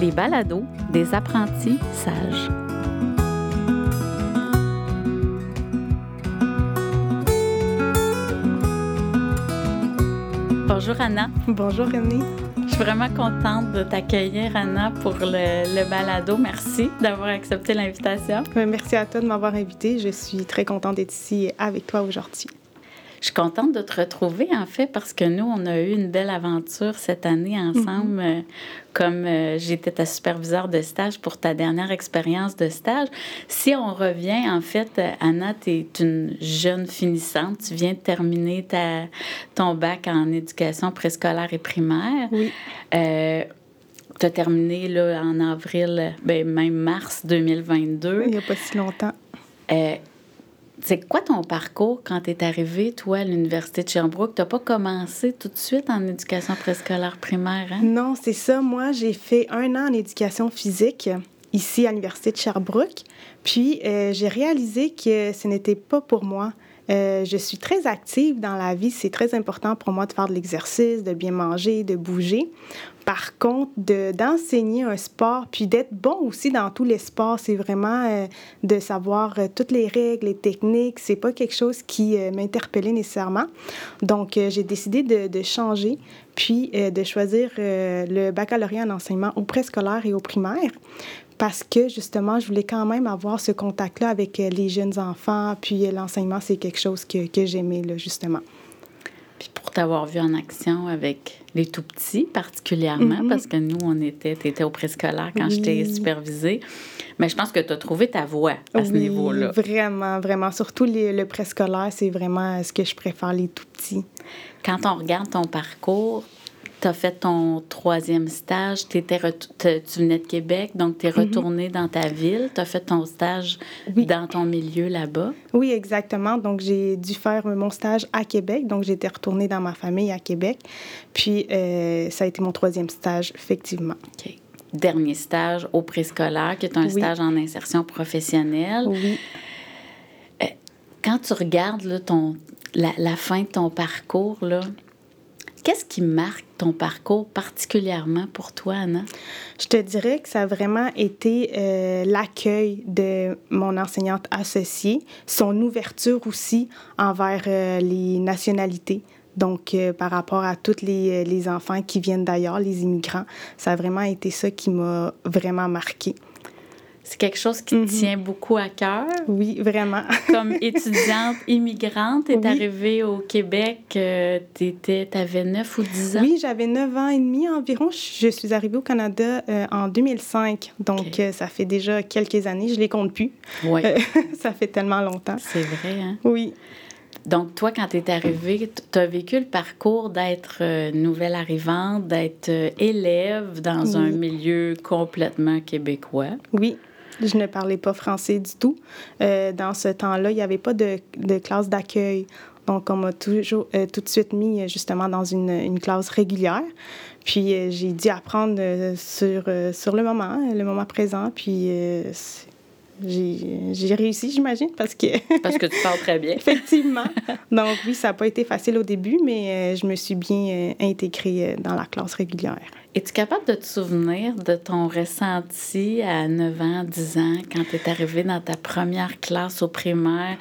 les balados des apprentis sages. Bonjour Anna. Bonjour René. Je suis vraiment contente de t'accueillir Anna pour le, le balado. Merci d'avoir accepté l'invitation. Merci à toi de m'avoir invité. Je suis très contente d'être ici avec toi aujourd'hui. Je suis contente de te retrouver, en fait, parce que nous, on a eu une belle aventure cette année ensemble. Mhm. euh, comme euh, j'étais ta superviseure de stage pour ta dernière expérience de stage. Si on revient, en fait, euh, Anna, tu es une jeune finissante. Tu viens de terminer ta, ton bac en éducation préscolaire et primaire. Oui. Euh, tu as terminé là, en avril, ben, même mars 2022. Il n'y a pas si longtemps. Euh, c'est quoi ton parcours quand tu es arrivé, toi, à l'Université de Sherbrooke? Tu n'as pas commencé tout de suite en éducation préscolaire primaire, hein? Non, c'est ça. Moi, j'ai fait un an en éducation physique ici à l'Université de Sherbrooke. Puis, euh, j'ai réalisé que ce n'était pas pour moi. Euh, je suis très active dans la vie. C'est très important pour moi de faire de l'exercice, de bien manger, de bouger. Par contre, de- d'enseigner un sport, puis d'être bon aussi dans tous les sports, c'est vraiment euh, de savoir euh, toutes les règles, les techniques. C'est pas quelque chose qui m'interpellait nécessairement. Donc, j'ai décidé de, de changer, puis de choisir le baccalauréat en enseignement au préscolaire et au primaire parce que justement, je voulais quand même avoir ce contact-là avec euh, les jeunes enfants, puis euh, l'enseignement, c'est quelque chose que, que j'aimais, là, justement. Puis pour t'avoir vu en action avec les tout petits particulièrement, Mhm. parce que nous, on était, tu étais au préscolaire quand je t'ai Oui. supervisée. Mais je pense que tu as trouvé ta voie à ce Oui, niveau-là. Vraiment, vraiment. Surtout les- le préscolaire, c'est vraiment euh, ce que je préfère, les tout petits. Quand on regarde ton parcours, tu as fait ton troisième stage, tu venais de Québec, donc tu es retourné dans ta ville, tu as fait ton stage Mhm. Oui. dans ton milieu là-bas. Oui, exactement. Donc, j'ai dû faire euh, mon stage à Québec. Donc, j'étais retournée dans ma famille à Québec. Puis, euh, ça a été mon troisième stage, effectivement. OK. Dernier stage au préscolaire, qui est un Oui. stage en insertion professionnelle. Oui. Quand tu regardes là, ton, la, la fin de ton parcours, là, qu'est-ce qui marque ton parcours particulièrement pour toi, Anna? Je te dirais que ça a vraiment été euh, l'accueil de mon enseignante associée, son ouverture aussi envers euh, les nationalités. Donc, euh, par rapport à tous les, les enfants qui viennent d'ailleurs, les immigrants, ça a vraiment été ça qui m'a vraiment marqué. C'est quelque chose qui Mhm. te tient beaucoup à cœur? Oui, vraiment. Comme étudiante immigrante, tu es Oui. arrivée au Québec, tu avais 9 ou 10 ans? Oui, j'avais 9 ans et demi environ. Je suis arrivée au Canada euh, en 2005. Donc, euh, ça fait déjà quelques années. Je les compte plus. Oui, Euh, ça fait tellement longtemps. c'est vrai. Hein? Oui. Donc, toi, quand tu es arrivée, tu as vécu le parcours d'être euh, nouvelle arrivante, d'être euh, élève dans un milieu complètement québécois? Oui, je ne parlais pas français du tout. Euh, dans ce temps-là, il n'y avait pas de, de classe d'accueil. Donc, on m'a toujours euh, tout de suite mis euh, justement dans une, une classe régulière. Puis, euh, j'ai dû apprendre euh, sur, euh, sur le moment, le moment présent. Puis, j'ai réussi, j'imagine, parce que, Parce que tu parles très bien. effectivement. Donc, oui, ça n'a pas été facile au début, mais euh, je me suis bien euh, intégrée euh, dans la classe régulière. Es-tu capable de te souvenir de ton ressenti à 9 ans, 10 ans, quand tu es arrivé dans ta première classe au primaire?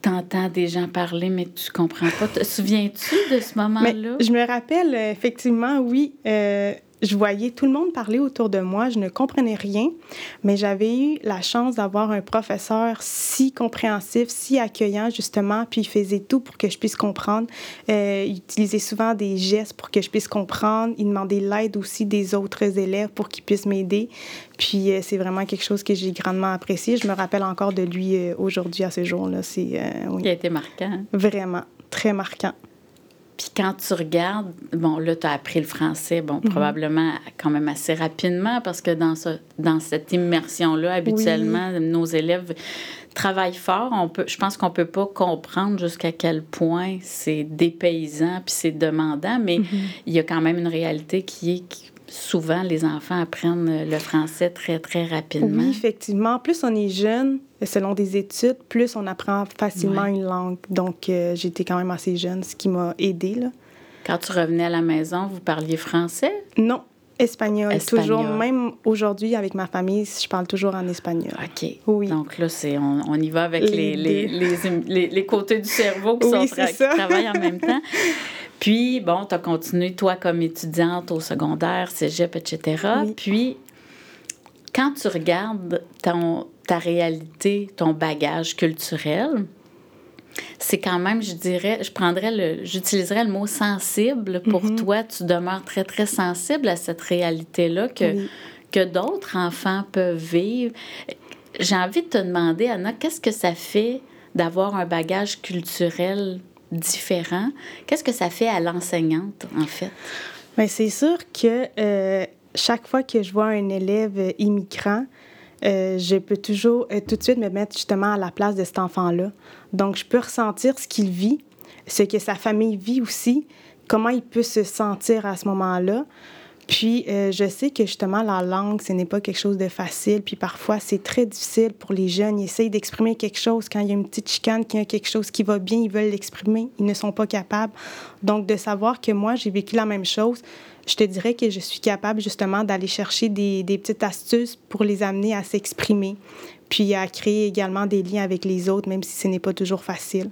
T'entends des gens parler, mais tu comprends pas. Te souviens-tu de ce moment-là? je me rappelle, effectivement, oui, euh, je voyais tout le monde parler autour de moi, je ne comprenais rien, mais j'avais eu la chance d'avoir un professeur si compréhensif, si accueillant, justement, puis il faisait tout pour que je puisse comprendre. Euh, il utilisait souvent des gestes pour que je puisse comprendre. Il demandait l'aide aussi des autres élèves pour qu'ils puissent m'aider. Puis euh, c'est vraiment quelque chose que j'ai grandement apprécié. Je me rappelle encore de lui euh, aujourd'hui, à ce jour-là. C'est oui, Qui a été marquant. hein? vraiment très marquant. Puis quand tu regardes, bon, là, tu as appris le français, bon, probablement quand même assez rapidement, parce que dans, ce, dans cette immersion-là, habituellement, nos élèves travaillent fort. On peut, je pense qu'on peut pas comprendre jusqu'à quel point c'est dépaysant puis c'est demandant, mais il y a quand même une réalité qui est souvent les enfants apprennent le français très, très rapidement. Oui, effectivement. Plus on est jeune, selon des études, plus on apprend facilement Ouais. une langue. Donc, euh, j'étais quand même assez jeune, ce qui m'a aidée. Là. Quand tu revenais à la maison, vous parliez français? Non, Espagnol, toujours. Même aujourd'hui, avec ma famille, je parle toujours en espagnol. OK. Oui. Donc là, c'est, on, on y va avec les, les, les, les, côtés du cerveau qui, sont qui travaillent en même temps. Puis, bon, tu as continué, toi, comme étudiante au secondaire, cégep, etc. Puis, quand tu regardes ton, ta réalité, ton bagage culturel, c'est quand même, je dirais, je prendrais le, j'utiliserais le mot sensible. Pour mm-hmm. toi, tu demeures très, très sensible à cette réalité-là que, que d'autres enfants peuvent vivre. J'ai envie de te demander, Anna, qu'est-ce que ça fait d'avoir un bagage culturel différent? Qu'est-ce que ça fait à l'enseignante, en fait? Bien, c'est sûr que euh, chaque fois que je vois un élève immigrant, euh, je peux toujours euh, tout de suite me mettre justement à la place de cet enfant-là. Donc, je peux ressentir ce qu'il vit, ce que sa famille vit aussi, comment il peut se sentir à ce moment-là. Puis, euh, je sais que justement, la langue, ce n'est pas quelque chose de facile. Puis, parfois, c'est très difficile pour les jeunes. Ils essayent d'exprimer quelque chose. Quand il y a une petite chicane, qu'il y a quelque chose qui va bien, ils veulent l'exprimer. Ils ne sont pas capables. Donc, de savoir que moi, j'ai vécu la même chose, je te dirais que je suis capable justement d'aller chercher des, des, petites astuces pour les amener à s'exprimer, puis à créer également des liens avec les autres, même si ce n'est pas toujours facile.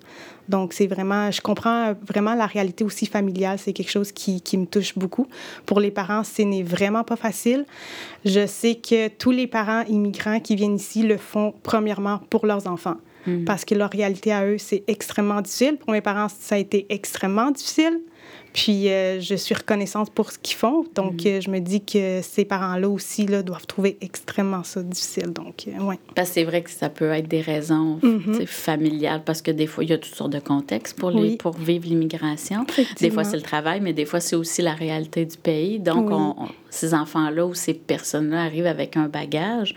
Donc, c'est vraiment, je comprends vraiment la réalité aussi familiale. C'est quelque chose qui, qui, me touche beaucoup. Pour les parents, ce n'est vraiment pas facile. Je sais que tous les parents immigrants qui viennent ici le font premièrement pour leurs enfants. Hmm. Parce que leur réalité à eux, c'est extrêmement difficile. Pour mes parents, ça a été extrêmement difficile. Puis euh, je suis reconnaissante pour ce qu'ils font. Donc, mm. euh, je me dis que ces parents-là aussi là, doivent trouver extrêmement ça difficile. Donc, euh, ouais. Parce que c'est vrai que ça peut être des raisons mm-hmm. familiales, parce que des fois, il y a toutes sortes de contextes pour, les, pour vivre l'immigration. Des fois, c'est le travail, mais des fois, c'est aussi la réalité du pays. Donc, on, ces enfants-là ou ces personnes-là arrivent avec un bagage.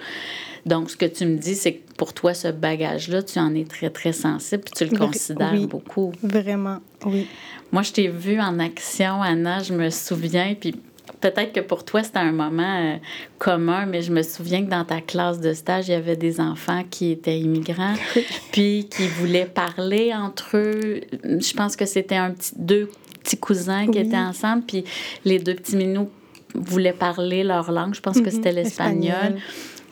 Donc, ce que tu me dis, c'est que pour toi, ce bagage-là, tu en es très, très sensible, puis tu le considères oui, beaucoup. Vraiment, oui. Moi, je t'ai vue en action, Anna, je me souviens, puis peut-être que pour toi, c'était un moment euh, commun, mais je me souviens que dans ta classe de stage, il y avait des enfants qui étaient immigrants, puis qui voulaient parler entre eux. Je pense que c'était un petit, deux petits cousins qui étaient ensemble, puis les deux petits minous voulaient parler leur langue. Je pense que mhm, c'était l'espagnol.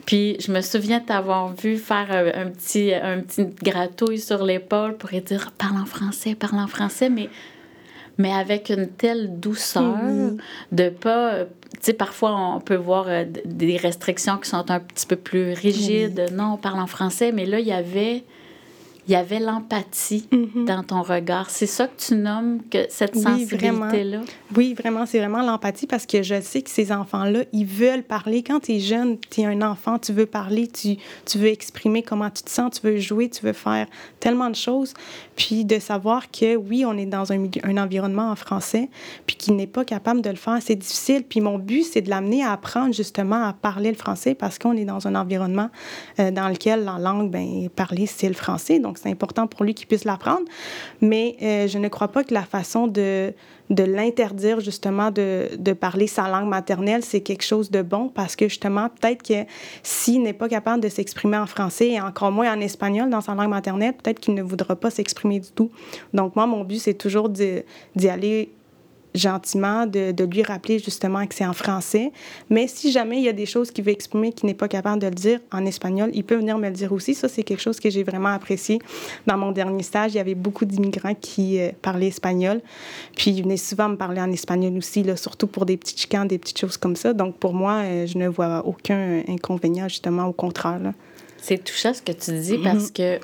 Puis je me souviens t'avoir vu faire un, petit, un petit gratouille sur l'épaule pour dire parle en français, parle en français, mais mais avec une telle douceur de pas. Tu sais, parfois, on peut voir euh, des restrictions qui sont un petit peu plus rigides. Non, on parle en français, mais là, il y avait il y avait l'empathie mm-hmm. dans ton regard. C'est ça que tu nommes que cette sensibilité-là? Oui, vraiment, c'est vraiment l'empathie parce que je sais que ces enfants-là, ils veulent parler. Quand tu es jeune, tu es un enfant, tu veux parler, tu, tu veux exprimer comment tu te sens, tu veux jouer, tu veux faire tellement de choses. Puis de savoir que oui, on est dans un, un environnement en français, puis qu'il n'est pas capable de le faire, c'est difficile. Puis mon but, c'est de l'amener à apprendre justement à parler le français parce qu'on est dans un environnement euh, dans lequel la langue, ben parler, c'est le français. Donc, c'est important pour lui qu'il puisse l'apprendre. Mais euh, je ne crois pas que la façon de, de l'interdire, justement, de, de, parler sa langue maternelle, c'est quelque chose de bon parce que, justement, peut-être que s'il n'est pas capable de s'exprimer en français et encore moins en espagnol dans sa langue maternelle, peut-être qu'il ne voudra pas s'exprimer du tout. Donc, moi, mon but, c'est toujours d'y aller gentiment de, de, lui rappeler justement que c'est en français. Mais si jamais il y a des choses qu'il veut exprimer qu'il n'est pas capable de le dire en espagnol, il peut venir me le dire aussi. Ça, c'est quelque chose que j'ai vraiment apprécié. Dans mon dernier stage, il y avait beaucoup d'immigrants qui euh, parlaient espagnol. Puis ils venaient souvent me parler en espagnol aussi, surtout pour des petits chicanes, des petites choses comme ça. Donc pour moi, euh, je ne vois aucun inconvénient, justement, au contraire. C'est touchant ce que tu dis parce que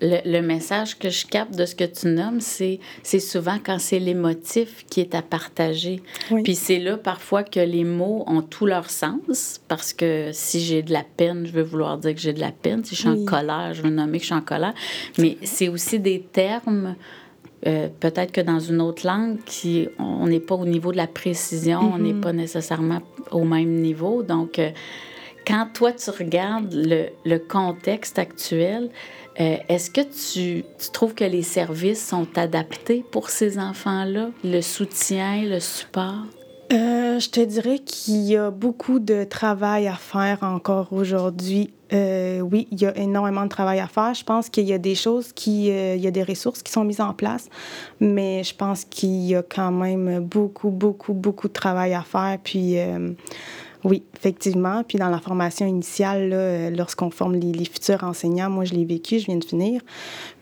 le, message que je capte de ce que tu nommes, c'est, c'est souvent quand c'est l'émotif qui est à partager. Puis c'est là parfois que les mots ont tout leur sens, parce que si j'ai de la peine, je veux vouloir dire que j'ai de la peine. Si je suis en colère, je veux nommer que je suis en colère. Mais c'est aussi des termes. Euh, peut-être que dans une autre langue, qui, on n'est pas au niveau de la précision, on n'est mm-hmm. pas nécessairement au même niveau. Donc, euh, quand toi, tu regardes le, le contexte actuel, euh, est-ce que tu, tu, trouves que les services sont adaptés pour ces enfants-là, le soutien, le support? Euh, je te dirais qu'il y a beaucoup de travail à faire encore aujourd'hui. Euh, oui, il y a énormément de travail à faire. Je pense qu'il y a des choses qui, il y a des ressources qui sont mises en place, mais je pense qu'il y a quand même beaucoup, beaucoup, beaucoup de travail à faire. Puis oui, effectivement. Puis dans la formation initiale, euh, lorsqu'on forme les, futurs enseignants, moi, je l'ai vécu, je viens de finir.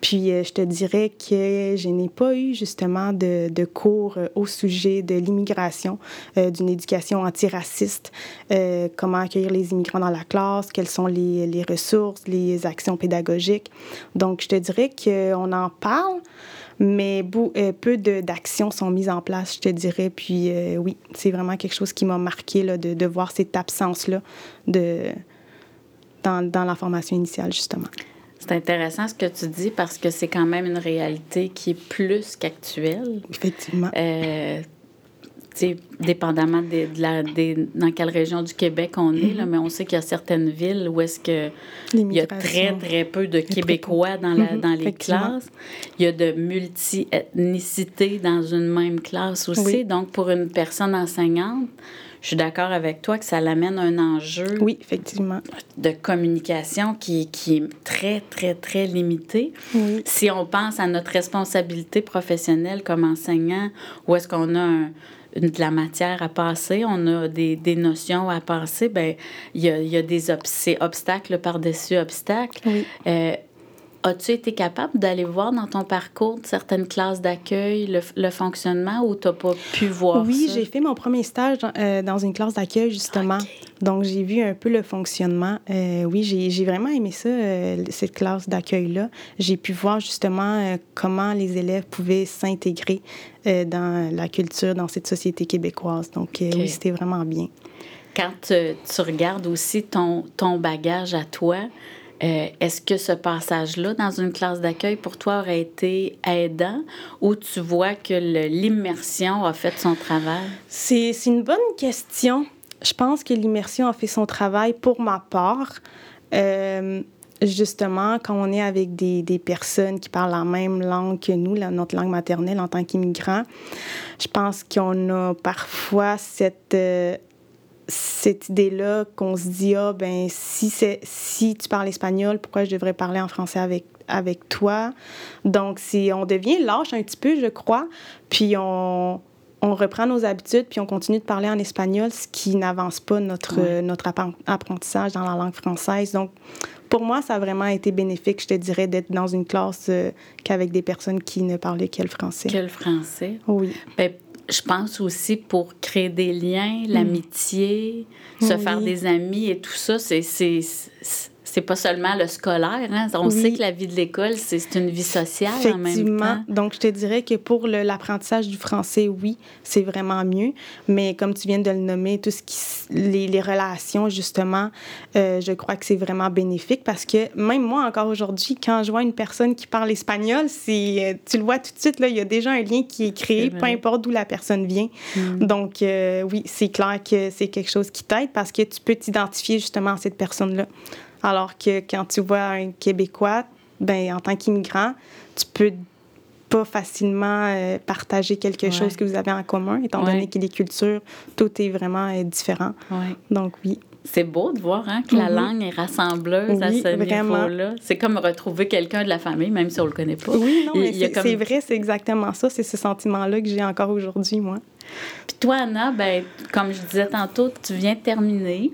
Puis euh, je te dirais que je n'ai pas eu justement de, cours euh, au sujet de l'immigration, d'une éducation antiraciste, comment accueillir les immigrants dans la classe, quelles sont les, les ressources, les actions pédagogiques. Donc, je te dirais qu'on en parle, mais euh, peu d'actions sont mises en place, je te dirais. Puis euh, oui, c'est vraiment quelque chose qui m'a marqué là, de, de, voir cette absence-là de, dans, dans, la formation initiale, justement. C'est intéressant ce que tu dis parce que c'est quand même une réalité qui est plus qu'actuelle. Effectivement. Euh, dépendamment de, la, dans quelle région du Québec on est, là, mais on sait qu'il y a certaines villes où est-ce que il y a très, très peu de Québécois dans, la, mm-hmm. dans les classes. Il y a de multi-ethnicité dans une même classe aussi. Donc, pour une personne enseignante, je suis d'accord avec toi que ça l'amène un enjeu. Oui, effectivement. De communication qui, qui est très, très, très limité. Si on pense à notre responsabilité professionnelle comme enseignant, où est-ce qu'on a un, de la matière à passer, on a des, des notions à passer, ben il y a, y a, des obstacles par-dessus obstacles. Euh, As-tu été capable d'aller voir dans ton parcours certaines classes d'accueil le, le, fonctionnement ou tu n'as pas pu voir oui, j'ai fait mon premier stage dans, euh, dans une classe d'accueil, justement. Donc, j'ai vu un peu le fonctionnement. Euh, oui, j'ai vraiment aimé ça, euh, cette classe d'accueil-là. J'ai pu voir justement comment les élèves pouvaient s'intégrer dans la culture, dans cette société québécoise. Donc, oui, c'était vraiment bien. Quand tu regardes aussi ton, ton bagage à toi, euh, est-ce que ce passage-là dans une classe d'accueil pour toi aurait été aidant ou tu vois que l'immersion a fait son travail? C'est une bonne question. Je pense que l'immersion a fait son travail pour ma part. Euh, justement, quand on est avec des, des, personnes qui parlent la même langue que nous, notre langue maternelle en tant qu'immigrants, je pense qu'on a parfois cette... Euh, cette idée-là qu'on se dit, ah, ben, si, c'est, si tu parles espagnol, pourquoi je devrais parler en français avec, avec toi? Donc, si on devient lâche un petit peu, je crois, puis on, on reprend nos habitudes, puis on continue de parler en espagnol, ce qui n'avance pas notre, notre apprentissage dans la langue française. Donc, pour moi, ça a vraiment été bénéfique, je te dirais, d'être dans une classe euh, qu'avec des personnes qui ne parlaient que le français. Que le français. Oui. Ben, je pense aussi pour créer des liens, mm. l'amitié, se faire des amis et tout ça, c'est c'est pas seulement le scolaire. Hein? On sait que la vie de l'école, c'est une vie sociale en même temps. Donc, je te dirais que pour l'apprentissage du français, oui, c'est vraiment mieux. Mais comme tu viens de le nommer, tout ce qui, les, les relations, justement, euh, je crois que c'est vraiment bénéfique parce que même moi, encore aujourd'hui, quand je vois une personne qui parle espagnol, c'est, euh, tu le vois tout de suite, là, il y a déjà un lien qui est créé, peu importe d'où la personne vient. Mm. Donc, euh, oui, c'est clair que c'est quelque chose qui t'aide parce que tu peux t'identifier justement à cette personne-là. Alors que quand tu vois un Québécois, ben, en tant qu'immigrant, tu peux pas facilement euh, partager quelque chose que vous avez en commun, étant donné que les cultures, tout est vraiment euh, différent. Donc, oui. C'est beau de voir hein, que la mm-hmm. langue est rassembleuse à ce niveau-là. C'est comme retrouver quelqu'un de la famille, même si on le connaît pas. Oui, non, mais c'est vrai, c'est exactement ça. C'est ce sentiment-là que j'ai encore aujourd'hui, moi. Puis toi, Anna, ben, comme je disais tantôt, tu viens de terminer.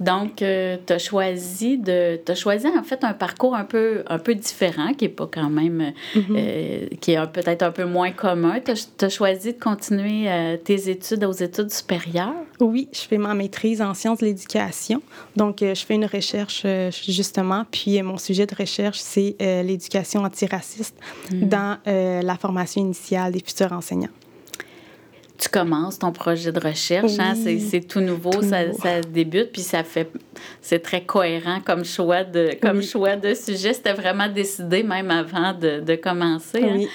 Donc, euh, tu as choisi de. As choisi en fait un parcours un peu, un peu différent, qui est pas quand même. Mm-hmm. Euh, qui est peut-être un peu moins commun. Tu as, choisi de continuer euh, tes études aux études supérieures? Oui, je fais ma maîtrise en sciences de l'éducation. Donc, je fais une recherche justement. Puis, mon sujet de recherche, c'est l'éducation antiraciste mm. dans la formation initiale des futurs enseignants tu commences ton projet de recherche. Hein? C'est tout nouveau, ça, ça, débute, puis ça fait. C'est très cohérent comme choix de, comme choix de sujet. C'était vraiment décidé même avant de, de commencer. Hein?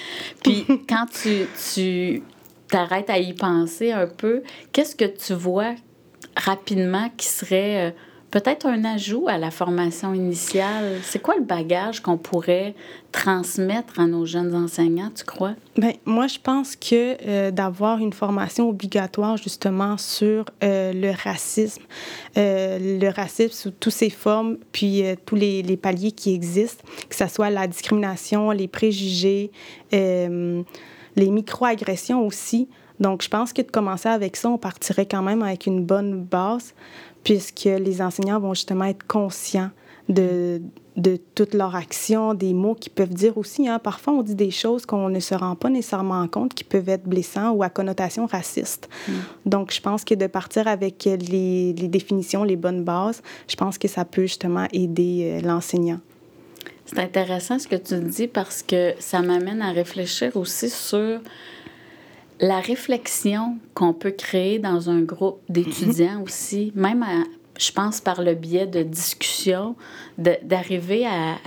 Puis quand tu, tu t'arrêtes à y penser un peu, qu'est-ce que tu vois rapidement qui serait euh, peut-être un ajout à la formation initiale. C'est quoi le bagage qu'on pourrait transmettre à nos jeunes enseignants, tu crois? Bien, moi, je pense que euh, d'avoir une formation obligatoire justement sur euh, le racisme, euh, le racisme sous toutes ses formes, puis tous les, les, paliers qui existent, que ce soit la discrimination, les préjugés, les microagressions aussi. Donc, je pense que de commencer avec ça, on partirait quand même avec une bonne base puisque les enseignants vont justement être conscients de, de toute leur action, des mots qu'ils peuvent dire aussi. Hein. Parfois, on dit des choses qu'on ne se rend pas nécessairement compte qui peuvent être blessants ou à connotation raciste. Mm. Donc, je pense que de partir avec les, les, définitions, les bonnes bases, je pense que ça peut justement aider euh, l'enseignant. C'est intéressant ce que tu dis parce que ça m'amène à réfléchir aussi sur la réflexion qu'on peut créer dans un groupe d'étudiants aussi, même je pense par le biais de discussions, d'arriver à,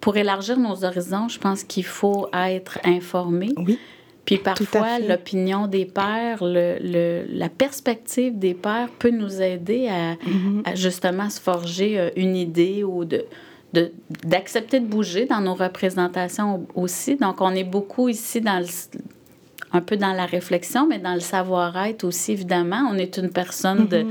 Pour élargir nos horizons, je pense qu'il faut être informé. Oui. Puis parfois, l'opinion des pères, le, la perspective des pères peut nous aider à, à justement se forger euh, une idée ou de d'accepter de, de, bouger dans nos représentations aussi. Donc, on est beaucoup ici dans le, un peu dans la réflexion, mais dans le savoir-être aussi, évidemment. On est une personne de...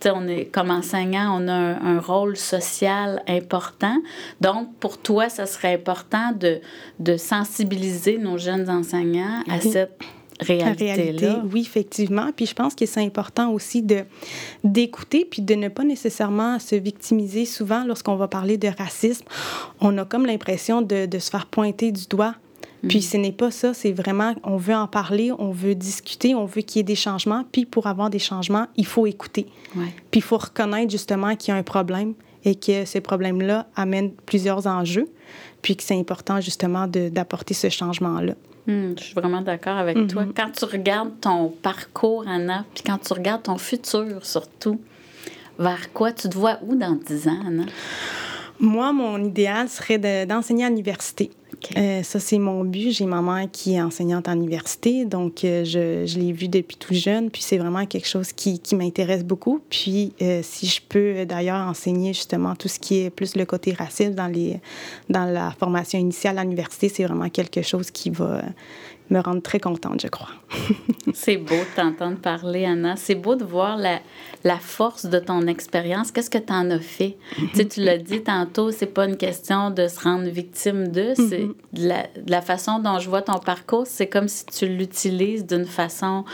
Sais, on est, comme enseignant, on a un, rôle social important. Donc, pour toi, ça serait important de, de sensibiliser nos jeunes enseignants à cette réalité-là. oui, effectivement. Puis je pense que c'est important aussi de d'écouter puis de ne pas nécessairement se victimiser. Souvent, lorsqu'on va parler de racisme, on a comme l'impression de, de se faire pointer du doigt puis mm. ce n'est pas ça, c'est vraiment, on veut en parler, on veut discuter, on veut qu'il y ait des changements. Puis pour avoir des changements, il faut écouter. Ouais. Puis il faut reconnaître justement qu'il y a un problème et que ces problèmes-là amènent plusieurs enjeux, puis que c'est important justement d'apporter ce changement-là. Mm, je suis vraiment d'accord avec toi. Mm-hmm. Quand tu regardes ton parcours, Anna, puis quand tu regardes ton futur surtout, vers quoi tu te vois où dans 10 ans, Anna? Moi, mon idéal serait d'enseigner à l'université. Euh, ça, c'est mon but. J'ai ma qui est enseignante en université, donc euh, je, je l'ai vue depuis tout jeune, puis c'est vraiment quelque chose qui, qui m'intéresse beaucoup. Puis euh, si je peux d'ailleurs enseigner justement tout ce qui est plus le côté raciste dans, les, dans la formation initiale à l'université, c'est vraiment quelque chose qui va, me rendre très contente, je crois. c'est beau de t'entendre parler, Anna. C'est beau de voir la, la force de ton expérience. Qu'est-ce que tu en as fait? tu sais, tu l'as dit tantôt, c'est pas une question de se rendre victime de, c'est mm-hmm. la, la façon dont je vois ton parcours, c'est comme si tu l'utilises d'une façon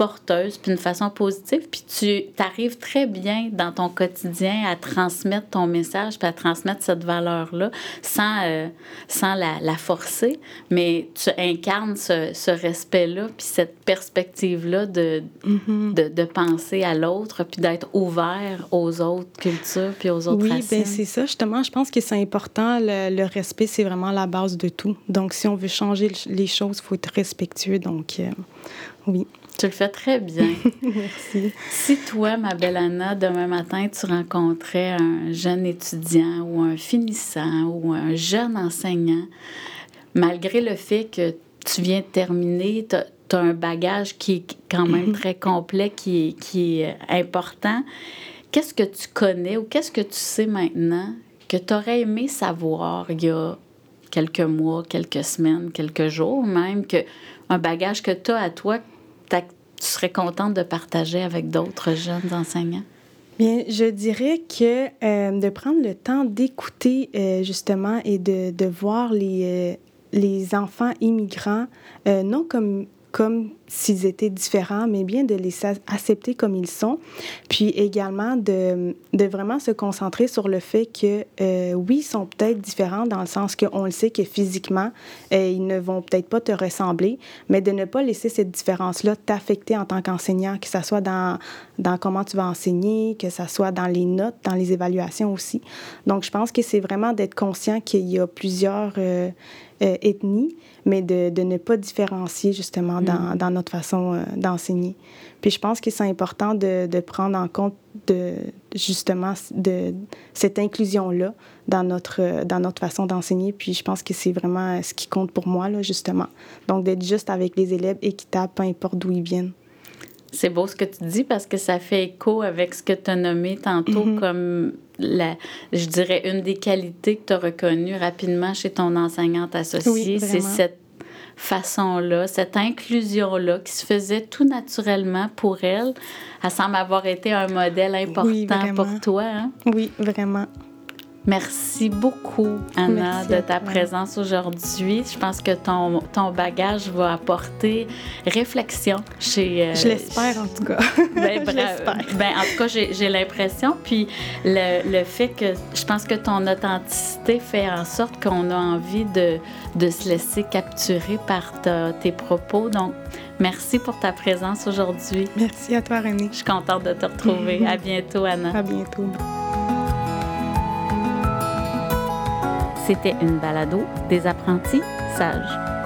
porteuse, puis d'une façon positive, puis tu arrives très bien dans ton quotidien à transmettre ton message, puis à transmettre cette valeur-là sans, euh, sans la, la, forcer, mais tu incarnes ce, ce respect-là, puis cette perspective-là de, mm-hmm. de, de, penser à l'autre, puis d'être ouvert aux autres cultures, puis aux autres Oui, bien c'est ça, justement, je pense que c'est important, le, le respect, c'est vraiment la base de tout. Donc, si on veut changer les choses, il faut être respectueux, donc euh, oui. Tu le fais très bien. Merci. Si toi, ma belle Anna, demain matin, tu rencontrais un jeune étudiant ou un finissant ou un jeune enseignant, malgré le fait que tu viens de terminer, tu as, un bagage qui est quand même mm-hmm. très complet, qui qui est important, qu'est-ce que tu connais ou qu'est-ce que tu sais maintenant que tu aurais aimé savoir il y a quelques mois, quelques semaines, quelques jours même, que un bagage que tu as à toi tu serais contente de partager avec d'autres jeunes enseignants? Bien, je dirais que euh, de prendre le temps d'écouter euh, justement et de, de voir les, euh, les enfants immigrants, non comme comme s'ils étaient différents, mais bien de les accepter comme ils sont. Puis également de, de vraiment se concentrer sur le fait que, euh, oui, ils sont peut-être différents dans le sens qu'on le sait que physiquement, euh, ils ne vont peut-être pas te ressembler, mais de ne pas laisser cette différence-là t'affecter en tant qu'enseignant, que ce soit dans, dans comment tu vas enseigner, que ce soit dans les notes, dans les évaluations aussi. Donc, je pense que c'est vraiment d'être conscient qu'il y a plusieurs... Euh, euh, ethnie, mais de, de, ne pas différencier justement dans, mm. dans notre façon euh, d'enseigner. Puis je pense que c'est important de, de, prendre en compte de, justement de cette inclusion-là dans notre, dans notre façon d'enseigner. Puis je pense que c'est vraiment ce qui compte pour moi, là, justement. Donc d'être juste avec les élèves équitables, peu importe d'où ils viennent. c'est beau ce que tu dis parce que ça fait écho avec ce que tu as nommé tantôt mm-hmm. comme la, je dirais, une des qualités que tu as reconnues rapidement chez ton enseignante associée. c'est cette façon-là, cette inclusion-là qui se faisait tout naturellement pour elle. Elle semble avoir été un modèle important pour toi. Hein? Oui, vraiment. Merci beaucoup, Anna, de ta présence aujourd'hui. Je pense que ton, ton bagage va apporter réflexion chez... Euh, je l'espère, en tout cas. Ben, ben, en tout cas, j'ai l'impression. Puis le, le, fait que je pense que ton authenticité fait en sorte qu'on a envie de, de se laisser capturer par tes propos. Donc, merci pour ta présence aujourd'hui. Merci à toi, René. Je suis contente de te retrouver. à bientôt, Anna. À bientôt. C'était une balado des apprentis sages.